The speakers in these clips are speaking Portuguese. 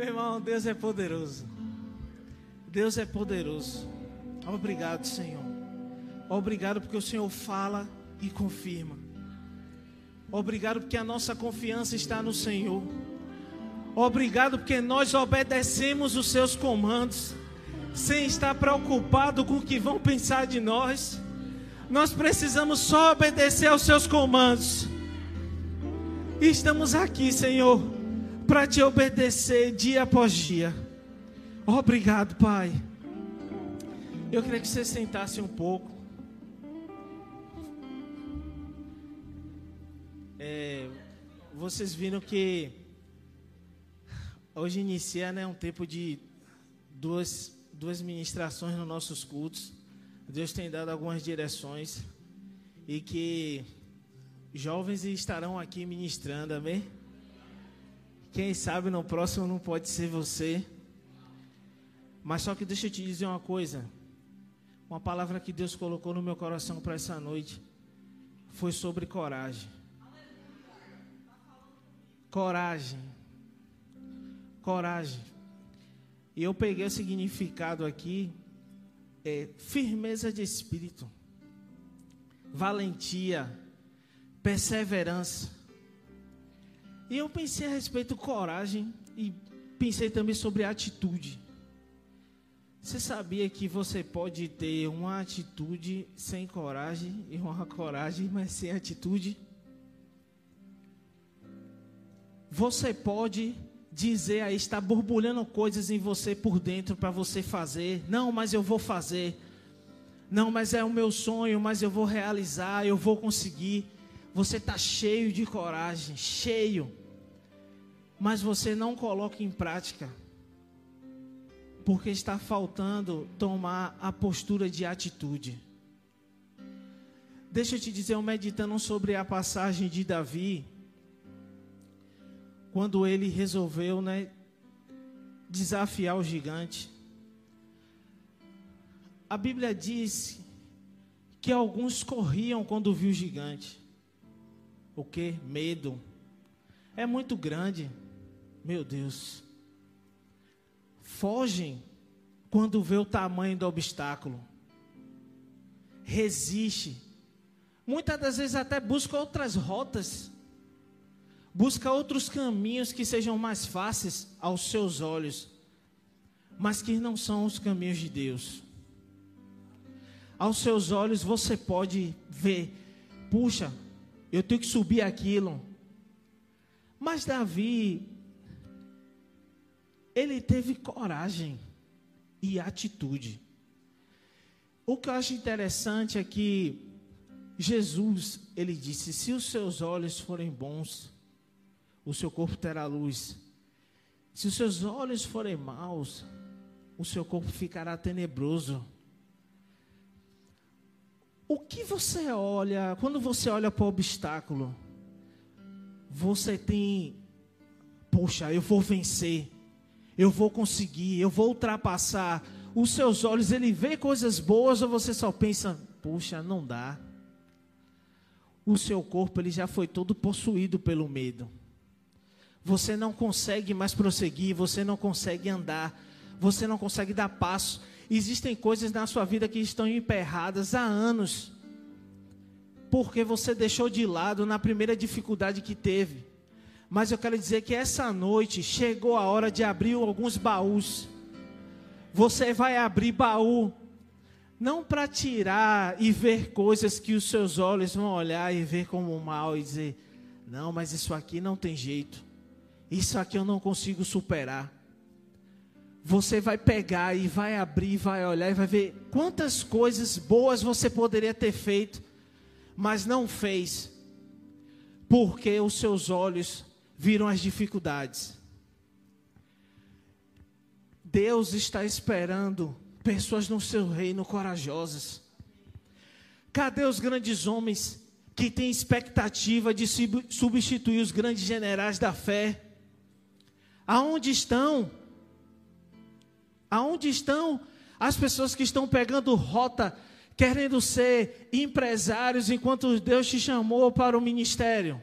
Meu irmão, Deus é poderoso. Deus é poderoso. Obrigado, Senhor. Obrigado porque o Senhor fala e confirma. Obrigado porque a nossa confiança está no Senhor. Obrigado porque nós obedecemos os seus comandos, sem estar preocupado com o que vão pensar de nós. Nós precisamos só obedecer aos seus comandos. E estamos aqui, Senhor, para te obedecer dia após dia. Obrigado, Pai. Eu queria que você sentasse um pouco. É, vocês viram que hoje inicia né, um tempo de duas, duas ministrações nos nossos cultos. Deus tem dado algumas direções e que jovens estarão aqui ministrando, amém? Quem sabe no próximo não pode ser você. Mas só que deixa eu te dizer uma coisa. Uma palavra que Deus colocou no meu coração para essa noite foi sobre coragem. Coragem. Coragem. E eu peguei o significado aqui é, firmeza de espírito, valentia, perseverança. E eu pensei a respeito coragem e pensei também sobre atitude. Você sabia que você pode ter uma atitude sem coragem e uma coragem, mas sem atitude? Você pode dizer aí, está borbulhando coisas em você por dentro para você fazer. Não, mas eu vou fazer. Não, mas é o meu sonho, mas eu vou realizar, eu vou conseguir. Você está cheio de coragem, cheio. Mas você não coloca em prática. Porque está faltando tomar a postura de atitude. Deixa eu te dizer, eu meditando sobre a passagem de Davi, quando ele resolveu, né, desafiar o gigante. A Bíblia diz que alguns corriam quando viu o gigante. O que? Medo. É muito grande. Meu Deus. Fogem quando vê o tamanho do obstáculo. Resiste. Muitas das vezes até busca outras rotas Busca outros caminhos que sejam mais fáceis aos seus olhos, mas que não são os caminhos de Deus. Aos seus olhos você pode ver, puxa, eu tenho que subir aquilo. Mas Davi, ele teve coragem e atitude. O que eu acho interessante é que Jesus, ele disse: se os seus olhos forem bons, o seu corpo terá luz. Se os seus olhos forem maus, o seu corpo ficará tenebroso. O que você olha, quando você olha para o obstáculo, você tem, poxa, eu vou vencer, eu vou conseguir, eu vou ultrapassar. Os seus olhos, ele vê coisas boas ou você só pensa, poxa, não dá. O seu corpo, ele já foi todo possuído pelo medo você não consegue mais prosseguir, você não consegue andar, você não consegue dar passo. Existem coisas na sua vida que estão emperradas há anos, porque você deixou de lado na primeira dificuldade que teve. Mas eu quero dizer que essa noite chegou a hora de abrir alguns baús. Você vai abrir baú, não para tirar e ver coisas que os seus olhos vão olhar e ver como mal e dizer: não, mas isso aqui não tem jeito. Isso aqui eu não consigo superar. Você vai pegar e vai abrir, vai olhar e vai ver quantas coisas boas você poderia ter feito, mas não fez, porque os seus olhos viram as dificuldades. Deus está esperando pessoas no seu reino corajosas. Cadê os grandes homens que têm expectativa de substituir os grandes generais da fé? Aonde estão? Aonde estão as pessoas que estão pegando rota, querendo ser empresários enquanto Deus te chamou para o ministério?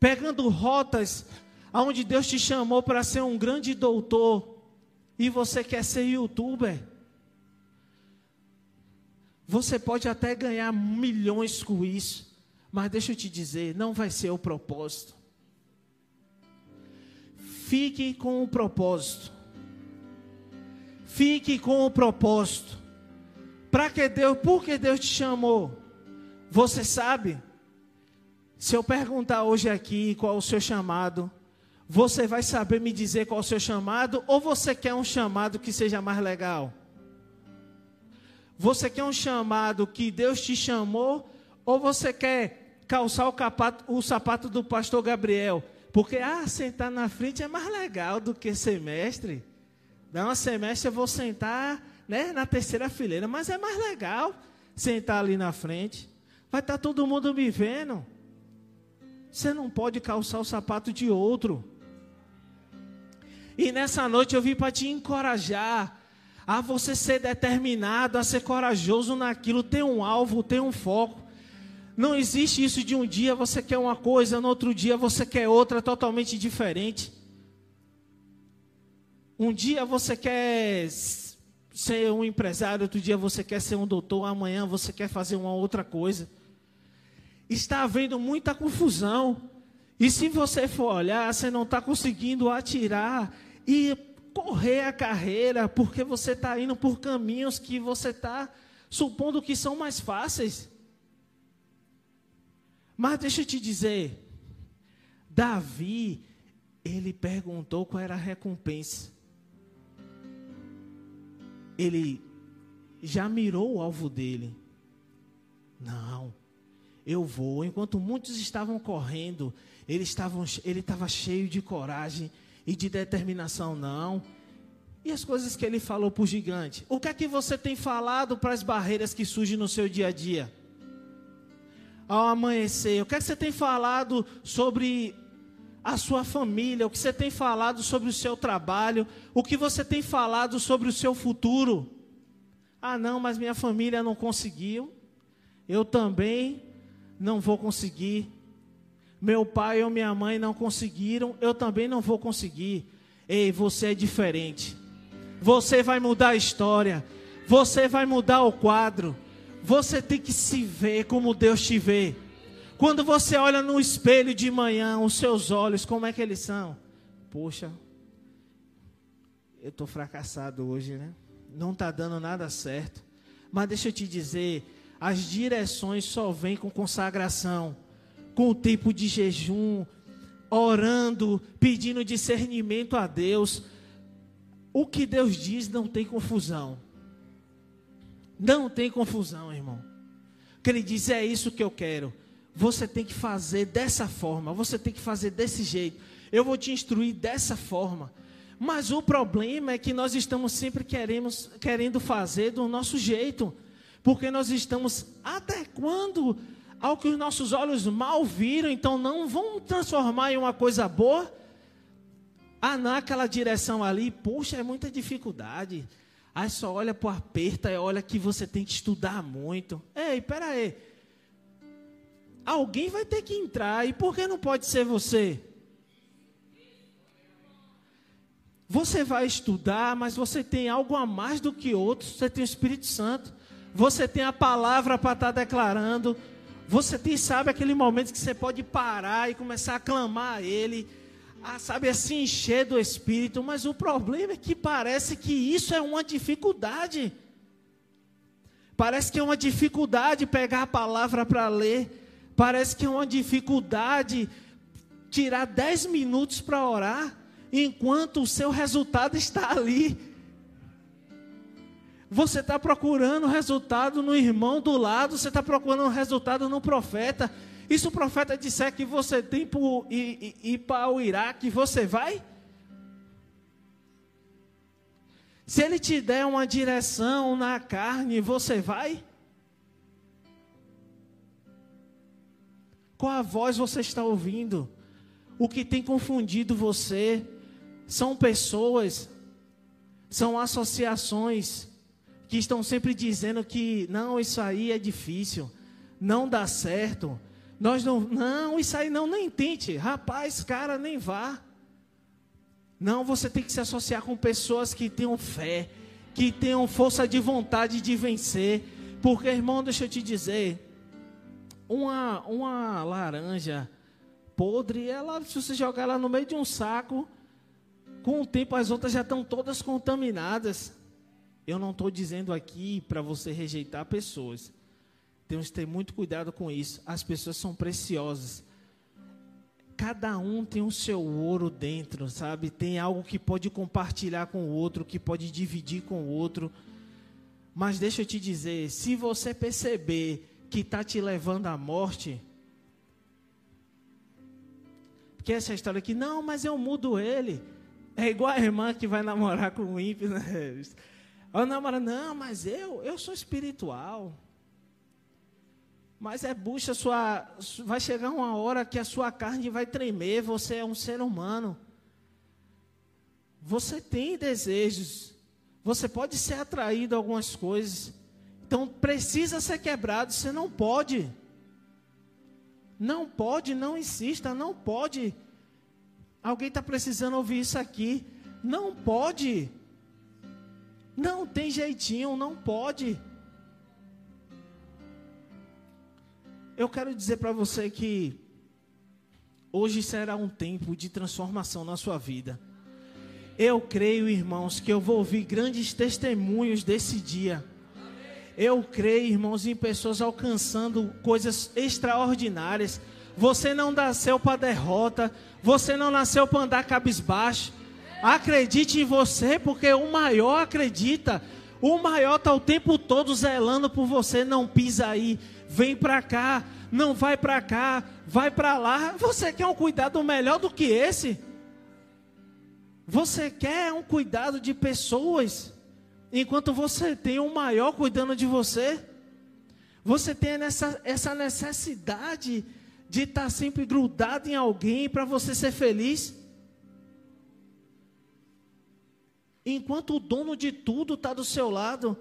Pegando rotas Aonde Deus te chamou para ser um grande doutor e você quer ser youtuber. Você pode até ganhar milhões com isso, mas deixa eu te dizer, não vai ser o propósito. Fique com o propósito. Fique com o propósito. Para que Deus, por que Deus te chamou? Você sabe? Se eu perguntar hoje aqui qual o seu chamado, você vai saber me dizer qual o seu chamado ou você quer um chamado que seja mais legal? Você quer um chamado que Deus te chamou ou você quer calçar o, capato, o sapato do pastor Gabriel? Porque ah, sentar na frente é mais legal do que semestre. Dá uma semestre eu vou sentar né, na terceira fileira, mas é mais legal sentar ali na frente. Vai estar tá todo mundo me vendo. Você não pode calçar o sapato de outro. E nessa noite eu vim para te encorajar a você ser determinado, a ser corajoso naquilo, ter um alvo, ter um foco. Não existe isso de um dia você quer uma coisa, no outro dia você quer outra totalmente diferente. Um dia você quer ser um empresário, outro dia você quer ser um doutor, amanhã você quer fazer uma outra coisa. Está havendo muita confusão. E se você for olhar, você não está conseguindo atirar e correr a carreira, porque você está indo por caminhos que você está supondo que são mais fáceis. Mas deixa eu te dizer, Davi, ele perguntou qual era a recompensa. Ele já mirou o alvo dele. Não, eu vou. Enquanto muitos estavam correndo, ele estava, ele cheio de coragem e de determinação, não. E as coisas que ele falou para o gigante? O que é que você tem falado para as barreiras que surgem no seu dia a dia? Ao amanhecer, o que é que você tem falado sobre a sua família? O que você tem falado sobre o seu trabalho? O que você tem falado sobre o seu futuro? Ah, não, mas minha família não conseguiu. Eu também não vou conseguir. Meu pai ou minha mãe não conseguiram, eu também não vou conseguir. Ei, você é diferente. Você vai mudar a história. Você vai mudar o quadro. Você tem que se ver como Deus te vê. Quando você olha no espelho de manhã, os seus olhos, como é que eles são? Poxa, eu estou fracassado hoje, né? Não está dando nada certo. Mas deixa eu te dizer, as direções só vêm com consagração com o tempo de jejum, orando, pedindo discernimento a Deus. O que Deus diz não tem confusão. Não tem confusão, irmão. Que ele diz é isso que eu quero. Você tem que fazer dessa forma, você tem que fazer desse jeito. Eu vou te instruir dessa forma. Mas o problema é que nós estamos sempre queremos, querendo fazer do nosso jeito, porque nós estamos adequando ao que os nossos olhos mal viram, então não vão transformar em uma coisa boa. Ah, naquela direção ali, puxa, é muita dificuldade. Aí só olha para o aperto olha que você tem que estudar muito. Ei, pera aí. Alguém vai ter que entrar, e por que não pode ser você? Você vai estudar, mas você tem algo a mais do que outros. Você tem o Espírito Santo. Você tem a palavra para estar tá declarando. Você tem, sabe, aquele momento que você pode parar e começar a clamar a Ele, a, sabe, a se encher do Espírito, mas o problema é que parece que isso é uma dificuldade. Parece que é uma dificuldade pegar a palavra para ler. Parece que é uma dificuldade tirar dez minutos para orar, enquanto o seu resultado está ali você está procurando resultado no irmão do lado, você está procurando resultado no profeta. E se o profeta disser que você tem que ir, ir para o Iraque, você vai? Se ele te der uma direção na carne, você vai? Qual a voz você está ouvindo? O que tem confundido você são pessoas, são associações que estão sempre dizendo que não, isso aí é difícil, não dá certo. Nós não, não, isso aí não, nem tente. Rapaz, cara, nem vá. Não, você tem que se associar com pessoas que tenham fé, que tenham força de vontade de vencer. Porque, irmão, deixa eu te dizer, uma, uma laranja podre, ela, se você jogar ela no meio de um saco, com o tempo as outras já estão todas contaminadas. Eu não estou dizendo aqui para você rejeitar pessoas. Temos que ter muito cuidado com isso. As pessoas são preciosas. Cada um tem o seu ouro dentro, sabe? Tem algo que pode compartilhar com o outro, que pode dividir com o outro. Mas deixa eu te dizer, se você perceber que está te levando à morte, porque essa história aqui, não, mas eu mudo ele. É igual a irmã que vai namorar com o ímpio, né? Ela namora, não, mas eu, eu sou espiritual. Mas é bucha sua. Vai chegar uma hora que a sua carne vai tremer. Você é um ser humano. Você tem desejos. Você pode ser atraído a algumas coisas. Então precisa ser quebrado. Você não pode. Não pode, não insista, não pode. Alguém está precisando ouvir isso aqui. Não pode. Não tem jeitinho, não pode. Eu quero dizer para você que hoje será um tempo de transformação na sua vida. Eu creio, irmãos, que eu vou ouvir grandes testemunhos desse dia. Eu creio, irmãos, em pessoas alcançando coisas extraordinárias. Você não nasceu para derrota, você não nasceu para andar cabisbaixo. Acredite em você, porque o maior acredita. O maior está o tempo todo zelando por você. Não pisa aí vem para cá, não vai para cá, vai para lá. Você quer um cuidado melhor do que esse? Você quer um cuidado de pessoas, enquanto você tem um maior cuidando de você? Você tem essa, essa necessidade de estar tá sempre grudado em alguém para você ser feliz? Enquanto o dono de tudo está do seu lado,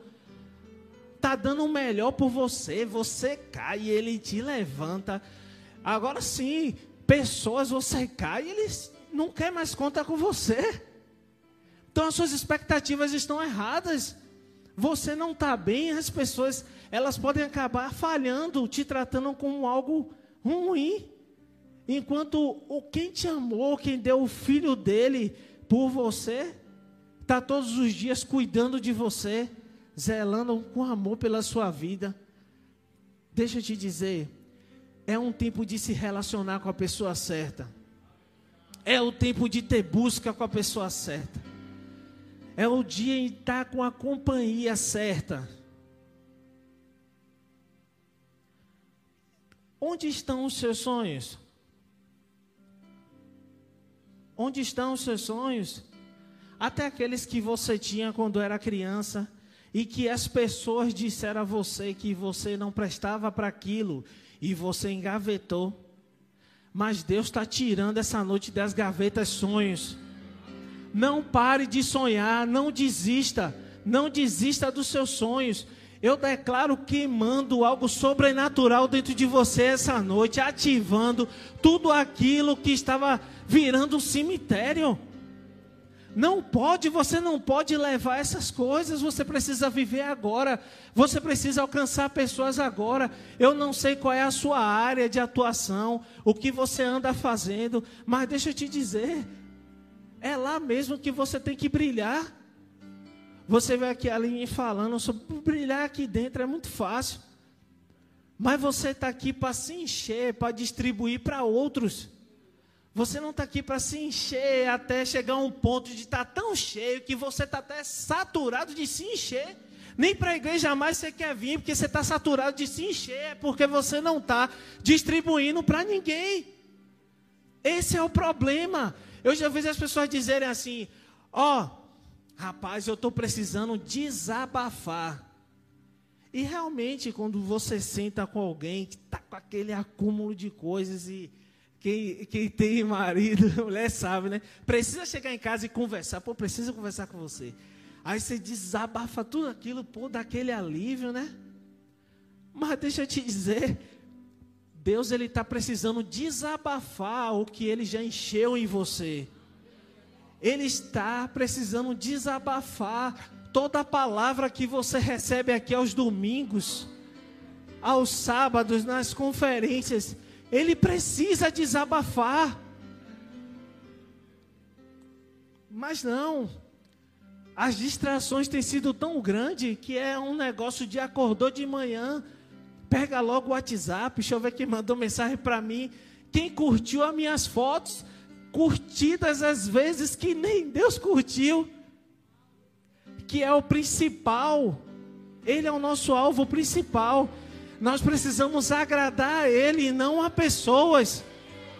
tá dando o melhor por você, você cai e ele te levanta. Agora sim, pessoas você cai e eles não quer mais contar com você. Então as suas expectativas estão erradas. Você não está bem, as pessoas elas podem acabar falhando, te tratando como algo ruim. Enquanto o quem te amou, quem deu o filho dele por você, está todos os dias cuidando de você zelando com amor pela sua vida. Deixa eu te dizer, é um tempo de se relacionar com a pessoa certa. É o tempo de ter busca com a pessoa certa. É o dia em estar com a companhia certa. Onde estão os seus sonhos? Onde estão os seus sonhos? Até aqueles que você tinha quando era criança e que as pessoas disseram a você que você não prestava para aquilo e você engavetou. Mas Deus está tirando essa noite das gavetas sonhos. Não pare de sonhar, não desista, não desista dos seus sonhos. Eu declaro queimando algo sobrenatural dentro de você essa noite, ativando tudo aquilo que estava virando um cemitério. Não pode, você não pode levar essas coisas, você precisa viver agora, você precisa alcançar pessoas agora. Eu não sei qual é a sua área de atuação, o que você anda fazendo, mas deixa eu te dizer, é lá mesmo que você tem que brilhar. Você vê aqui a Aline falando sobre brilhar aqui dentro, é muito fácil. Mas você está aqui para se encher, para distribuir para outros. Você não está aqui para se encher até chegar a um ponto de estar tá tão cheio que você está até saturado de se encher. Nem para a igreja mais você quer vir, porque você está saturado de se encher, é porque você não está distribuindo para ninguém. Esse é o problema. Eu já vi as pessoas dizerem assim: Ó, oh, rapaz, eu estou precisando desabafar. E realmente, quando você senta com alguém que está com aquele acúmulo de coisas e quem, quem tem marido, mulher sabe, né? Precisa chegar em casa e conversar. Pô, precisa conversar com você. Aí você desabafa tudo aquilo, pô, daquele alívio, né? Mas deixa eu te dizer, Deus ele está precisando desabafar o que ele já encheu em você. ele está precisando desabafar toda a palavra que você recebe aqui aos domingos, aos sábados, nas conferências. Ele precisa desabafar. Mas não. As distrações têm sido tão grandes que é um negócio de acordou de manhã, pega logo o WhatsApp, deixa eu ver quem mandou mensagem para mim. Quem curtiu as minhas fotos, curtidas às vezes que nem Deus curtiu, que é o principal. Ele é o nosso alvo principal. Nós precisamos agradar a Ele e não a pessoas.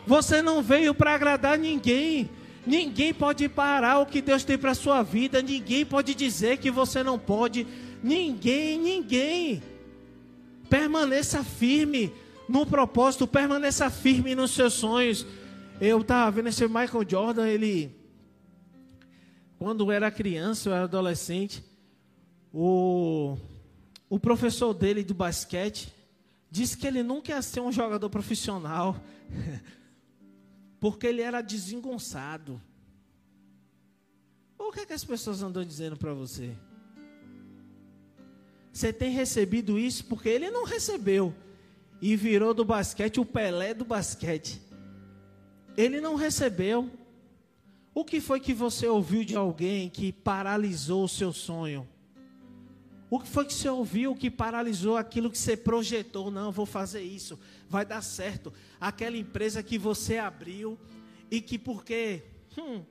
Você não veio para agradar ninguém. Ninguém pode parar o que Deus tem para a sua vida. Ninguém pode dizer que você não pode. Ninguém, ninguém. Permaneça firme no propósito, permaneça firme nos seus sonhos. Eu estava vendo esse Michael Jordan, ele, quando era criança, eu era adolescente, o, o professor dele de basquete disse que ele nunca ia ser um jogador profissional, porque ele era desengonçado. O que, é que as pessoas andam dizendo para você? Você tem recebido isso porque ele não recebeu e virou do basquete o Pelé do basquete. Ele não recebeu. O que foi que você ouviu de alguém que paralisou o seu sonho? O que foi que você ouviu que paralisou aquilo que você projetou? Não, vou fazer isso, vai dar certo. Aquela empresa que você abriu e que porque hum,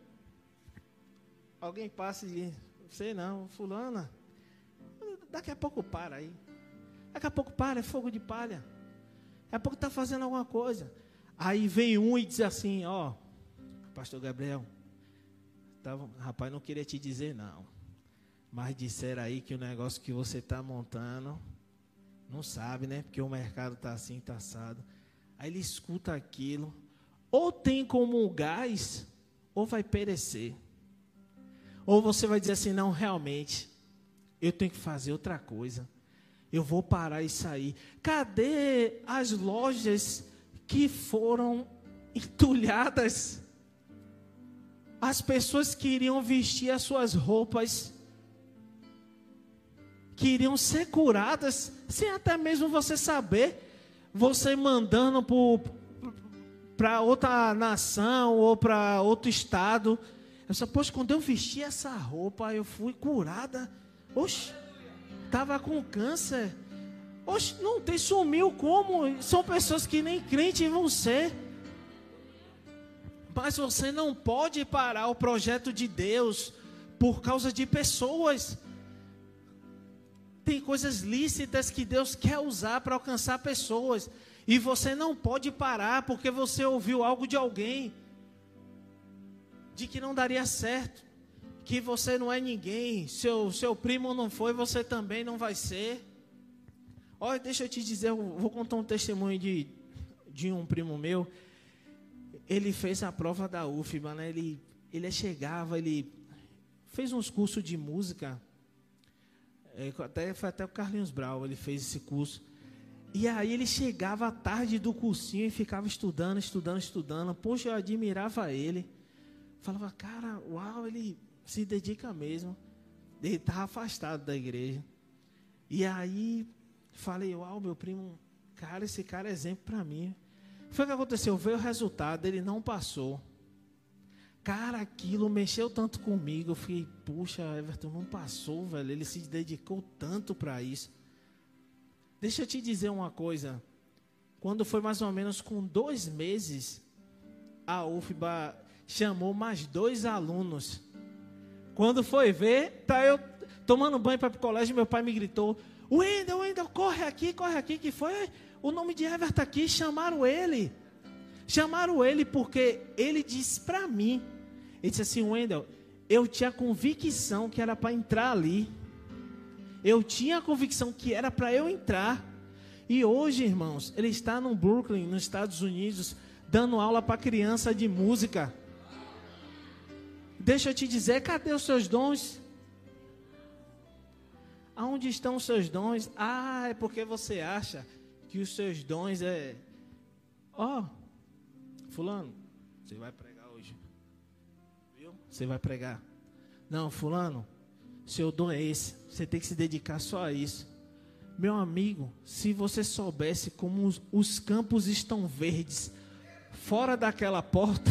alguém passa e diz, sei não, fulana, daqui a pouco para aí. Daqui a pouco para, é fogo de palha. Daqui a pouco está fazendo alguma coisa. Aí vem um e diz assim, ó, pastor Gabriel, tava, rapaz, não queria te dizer não. Mas disseram aí que o negócio que você está montando, não sabe, né? Porque o mercado está assim, está assado. Aí ele escuta aquilo, ou tem como gás, ou vai perecer. Ou você vai dizer assim, não, realmente, eu tenho que fazer outra coisa. Eu vou parar e sair. Cadê as lojas que foram entulhadas. As pessoas queriam vestir as suas roupas, queriam ser curadas, sem até mesmo você saber. Você mandando para outra nação ou para outro estado. Eu só, poxa, quando eu vesti essa roupa, eu fui curada. Oxe, estava com câncer. Oxe, não tem, sumiu como? São pessoas que nem crente vão ser. Mas você não pode parar o projeto de Deus por causa de pessoas. Tem coisas lícitas que Deus quer usar para alcançar pessoas. E você não pode parar porque você ouviu algo de alguém. De que não daria certo. Que você não é ninguém. Seu, seu primo não foi, você também não vai ser. Olha, deixa eu te dizer, eu vou contar um testemunho de, de um primo meu. Ele fez a prova da UFBA, né? Ele, ele chegava, ele fez uns cursos de música. É, até, foi até o Carlinhos Brau, ele fez esse curso. E aí ele chegava à tarde do cursinho e ficava estudando, estudando, estudando. Poxa, eu admirava ele. Falava, cara, uau, ele se dedica mesmo. Ele estava afastado da igreja. E aí Falei, uau, meu primo, cara, esse cara é exemplo para mim. Foi o que aconteceu, veio o resultado, ele não passou. Cara, aquilo mexeu tanto comigo. Eu fiquei, puxa, Everton não passou, velho. Ele se dedicou tanto para isso. Deixa eu te dizer uma coisa. Quando foi mais ou menos com dois meses, a UFBA chamou mais dois alunos. Quando foi ver, tá eu tomando banho para o colégio, meu pai me gritou: Wendel, Wendel, corre aqui, corre aqui, que foi o nome de Everton aqui, chamaram ele. Chamaram ele porque ele disse para mim, ele disse assim, Wendel, eu tinha convicção que era para entrar ali. Eu tinha a convicção que era para eu entrar. E hoje, irmãos, ele está no Brooklyn, nos Estados Unidos, dando aula para criança de música. Deixa eu te dizer, cadê os seus dons? Aonde estão os seus dons? Ah, é porque você acha que os seus dons é. Ó, oh, Fulano, você vai. Viu? Você vai pregar. Não, fulano, seu dom é esse. Você tem que se dedicar só a isso. Meu amigo, se você soubesse como os, os campos estão verdes fora daquela porta,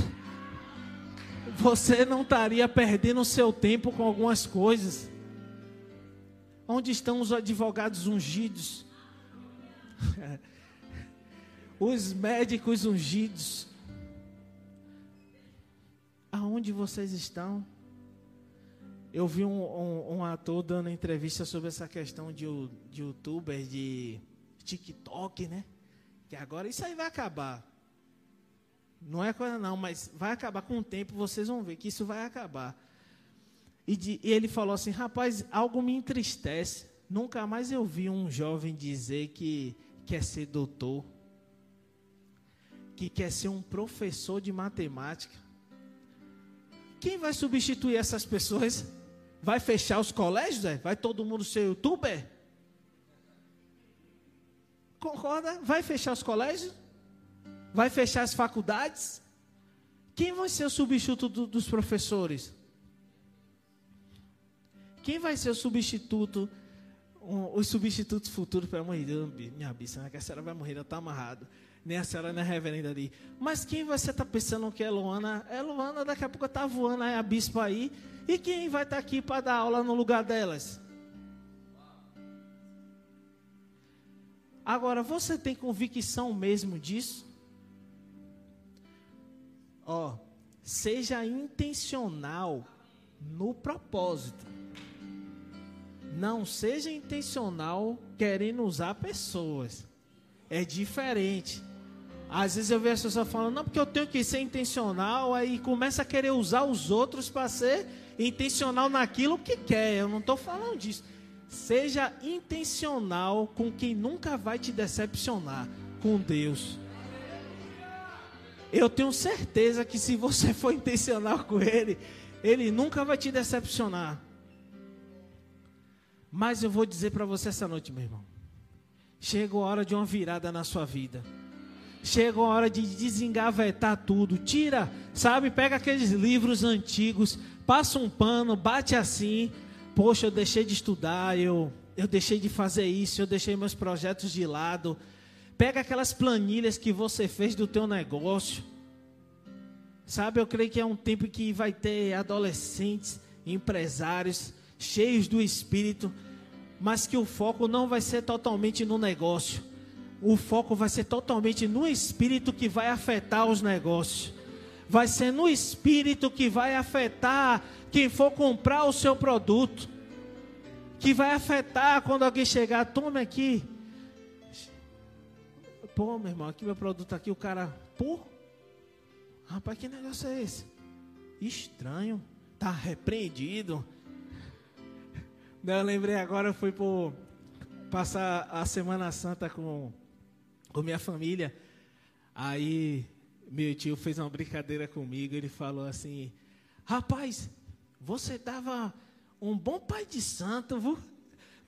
você não estaria perdendo seu tempo com algumas coisas. Onde estão os advogados ungidos? os médicos ungidos? Aonde vocês estão? Eu vi um, um, um, ator dando entrevista sobre essa questão de, de youtubers, de TikTok, né? Que agora isso aí vai acabar. Não é coisa não, mas vai acabar com o tempo, vocês vão ver que isso vai acabar. E, de, e ele falou assim, rapaz, algo me entristece. Nunca mais eu vi um jovem dizer que quer ser doutor, que quer ser um professor de matemática. Quem vai substituir essas pessoas? Vai fechar os colégios? É? Vai todo mundo ser youtuber? Concorda? Vai fechar os colégios? Vai fechar as faculdades? Quem vai ser o substituto do, dos professores? Quem vai ser o substituto, um, os substitutos futuros para morrer? Minha bicha, a senhora vai morrer, ela está amarrado. Nem a senhora, nem a reverenda ali. Mas quem você está pensando que é Luana? É Luana, daqui a pouco está voando a bispo aí. E quem vai estar tá aqui para dar aula no lugar delas? Agora, você tem convicção mesmo disso? Ó, seja intencional no propósito. Não seja intencional querendo usar pessoas. É diferente. Às vezes eu vejo as pessoas falando, não, porque eu tenho que ser intencional, aí começa a querer usar os outros para ser intencional naquilo que quer. Eu não estou falando disso. Seja intencional com quem nunca vai te decepcionar com Deus. Eu tenho certeza que se você for intencional com Ele, Ele nunca vai te decepcionar. Mas eu vou dizer para você essa noite, meu irmão. Chegou a hora de uma virada na sua vida. Chegou a hora de desengavetar tudo. Tira, sabe? Pega aqueles livros antigos, passa um pano, bate assim. Poxa, eu deixei de estudar, eu, eu deixei de fazer isso, eu deixei meus projetos de lado. Pega aquelas planilhas que você fez do teu negócio. Sabe, eu creio que é um tempo que vai ter adolescentes, empresários cheios do espírito, mas que o foco não vai ser totalmente no negócio. O foco vai ser totalmente no espírito que vai afetar os negócios vai ser no espírito que vai afetar quem for comprar o seu produto. Que vai afetar quando alguém chegar, tome aqui. Pô, meu irmão, aqui meu produto aqui, o cara, pô, rapaz, que negócio é esse? Estranho, tá repreendido. Eu lembrei agora, eu fui por passar a Semana Santa com, com minha família. Aí meu tio fez uma brincadeira comigo. Ele falou assim: Rapaz, você dava um bom pai de santo, viu?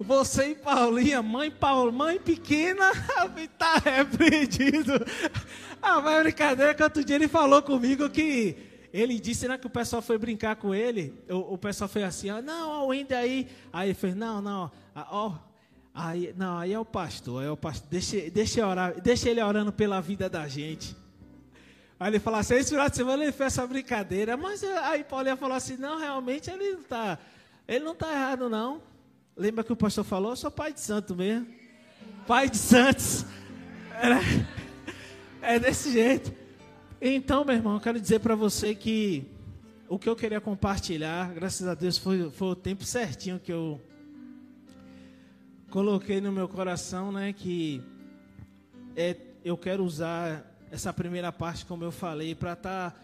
Você e Paulinha, mãe Paulo, mãe pequena, está repreendido. Ah, mas é brincadeira que outro dia ele falou comigo que ele disse né, que o pessoal foi brincar com ele. O, o pessoal foi assim, ah, não, o Wendy aí. Aí ele fez, não, não, ó, aí, não, aí é o pastor, é o pastor. Deixa, deixa, orar, deixa ele orando pela vida da gente. Aí ele falou assim, esse final de semana ele fez essa brincadeira, mas aí Paulinha falou assim, não, realmente ele não está, ele não está errado não. Lembra que o pastor falou? Eu sou pai de santo mesmo. Pai de santos. É, é desse jeito. Então, meu irmão, eu quero dizer para você que o que eu queria compartilhar, graças a Deus, foi, foi o tempo certinho que eu coloquei no meu coração, né? Que é, eu quero usar essa primeira parte, como eu falei, para estar tá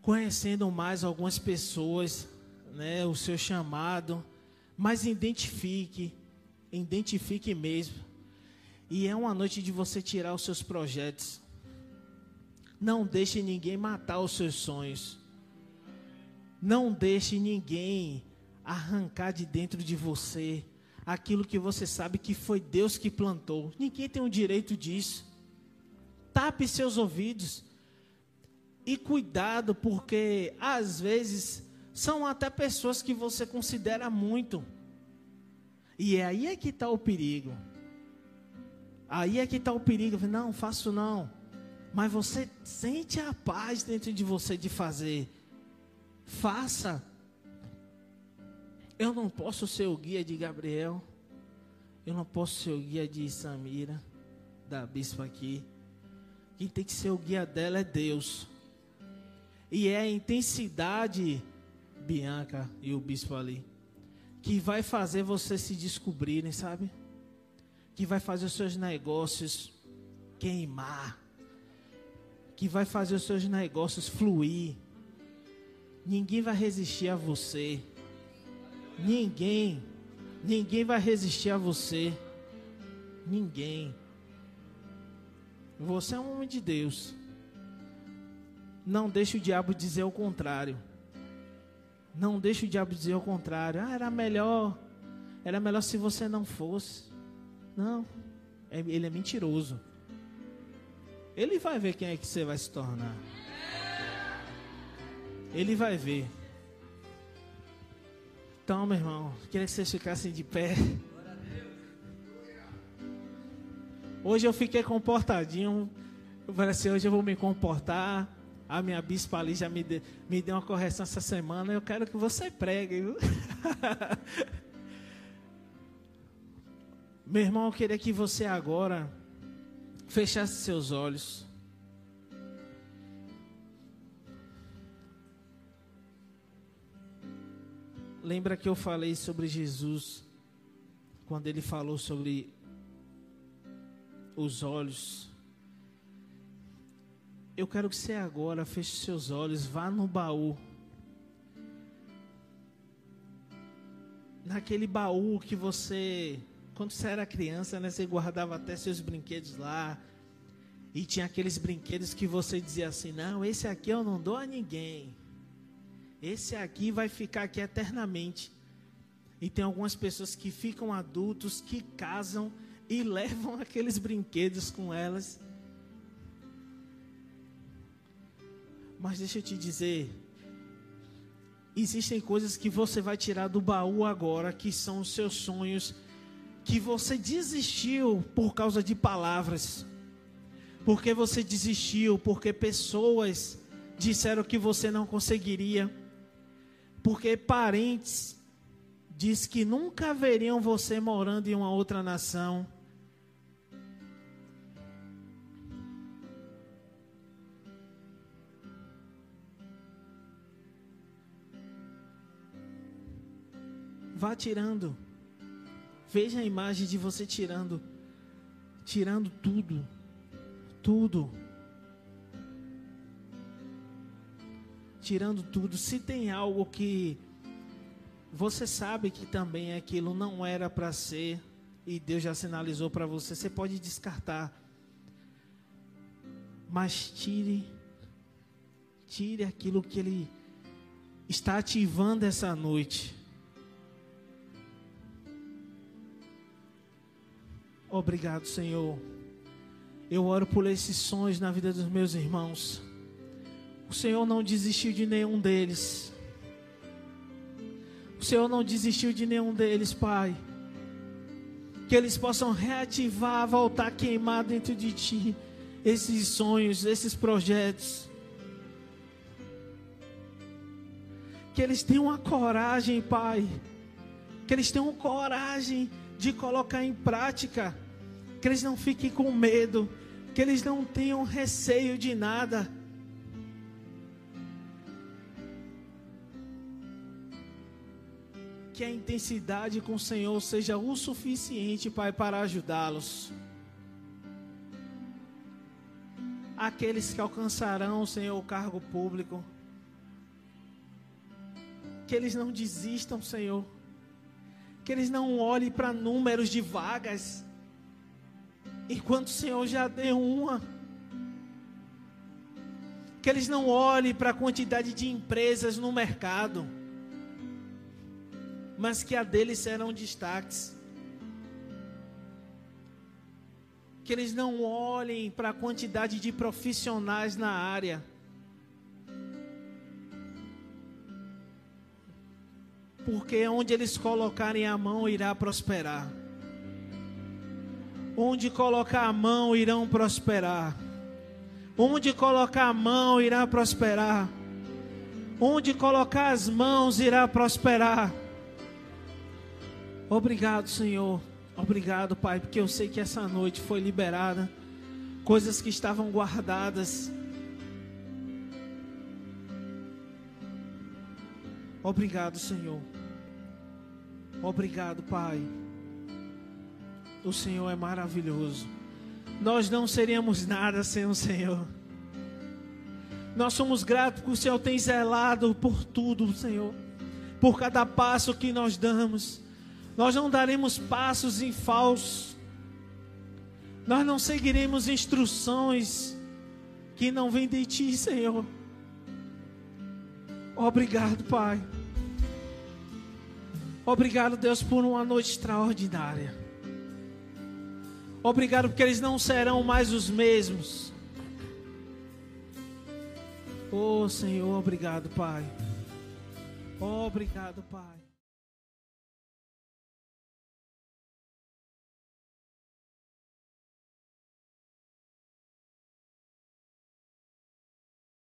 conhecendo mais algumas pessoas, né, o seu chamado, mas identifique, identifique mesmo. E é uma noite de você tirar os seus projetos. Não deixe ninguém matar os seus sonhos. Não deixe ninguém arrancar de dentro de você aquilo que você sabe que foi Deus que plantou. Ninguém tem o direito disso. Tape seus ouvidos. E cuidado, porque às vezes são até pessoas que você considera muito. E é aí é que está o perigo. Aí é que está o perigo. Não, faço não. Mas você sente a paz dentro de você de fazer. Faça. Eu não posso ser o guia de Gabriel. Eu não posso ser o guia de Samira, da bispa aqui. Quem tem que ser o guia dela é Deus. E é a intensidade, Bianca e o bispo ali, que vai fazer você se descobrirem, sabe? Que vai fazer os seus negócios queimar. Que vai fazer os seus negócios fluir. Ninguém vai resistir a você. Ninguém. Ninguém vai resistir a você. Ninguém. Você é um homem de Deus. Não deixe o diabo dizer o contrário. Não deixe o diabo dizer o contrário. Ah, era melhor. Era melhor se você não fosse. Não. É, ele é mentiroso. Ele vai ver quem é que você vai se tornar. Ele vai ver. Então, meu irmão, queria que vocês ficassem de pé. Hoje eu fiquei comportadinho. Eu falei assim, hoje eu vou me comportar. A minha bispa ali já me, de, me deu uma correção essa semana. Eu quero que você pregue, viu? Meu irmão, eu queria que você agora fechasse seus olhos. Lembra que eu falei sobre Jesus, quando ele falou sobre os olhos. Eu quero que você agora feche seus olhos, vá no baú. Naquele baú que você, quando você era criança, né, você guardava até seus brinquedos lá. E tinha aqueles brinquedos que você dizia assim: não, esse aqui eu não dou a ninguém. Esse aqui vai ficar aqui eternamente. E tem algumas pessoas que ficam adultos, que casam e levam aqueles brinquedos com elas. Mas deixa eu te dizer, existem coisas que você vai tirar do baú agora, que são os seus sonhos, que você desistiu por causa de palavras. Porque você desistiu, porque pessoas disseram que você não conseguiria. Porque parentes diz que nunca veriam você morando em uma outra nação. Vá tirando. Veja a imagem de você tirando, tirando tudo, tudo. Tirando tudo. Se tem algo que você sabe que também aquilo não era para ser e Deus já sinalizou para você, você pode descartar. Mas tire, tire aquilo que Ele está ativando essa noite. Obrigado, Senhor. Eu oro por esses sonhos na vida dos meus irmãos. O Senhor não desistiu de nenhum deles. O Senhor não desistiu de nenhum deles, Pai. Que eles possam reativar, voltar a queimar dentro de Ti esses sonhos, esses projetos. Que eles tenham a coragem, Pai. Que eles tenham coragem de colocar em prática. Que eles não fiquem com medo. Que eles não tenham receio de nada. Que a intensidade com o Senhor seja o suficiente, Pai, para ajudá-los. Aqueles que alcançarão, Senhor, o cargo público. Que eles não desistam, Senhor que eles não olhem para números de vagas, enquanto o Senhor já deu uma. Que eles não olhem para a quantidade de empresas no mercado, mas que a deles serão destaques. Que eles não olhem para a quantidade de profissionais na área. Porque onde eles colocarem a mão irá prosperar. Onde colocar a mão irão prosperar. Onde colocar a mão irá prosperar. Onde colocar as mãos irá prosperar. Obrigado, Senhor. Obrigado, Pai, porque eu sei que essa noite foi liberada coisas que estavam guardadas. Obrigado, Senhor. Obrigado, Pai. O Senhor é maravilhoso. Nós não seríamos nada sem o Senhor. Nós somos gratos porque o Senhor tem zelado por tudo, Senhor. Por cada passo que nós damos. Nós não daremos passos em falso. Nós não seguiremos instruções que não vêm de Ti, Senhor. Obrigado, Pai. Obrigado, Deus, por uma noite extraordinária. Obrigado porque eles não serão mais os mesmos. Oh, Senhor, obrigado, Pai. Obrigado, Pai.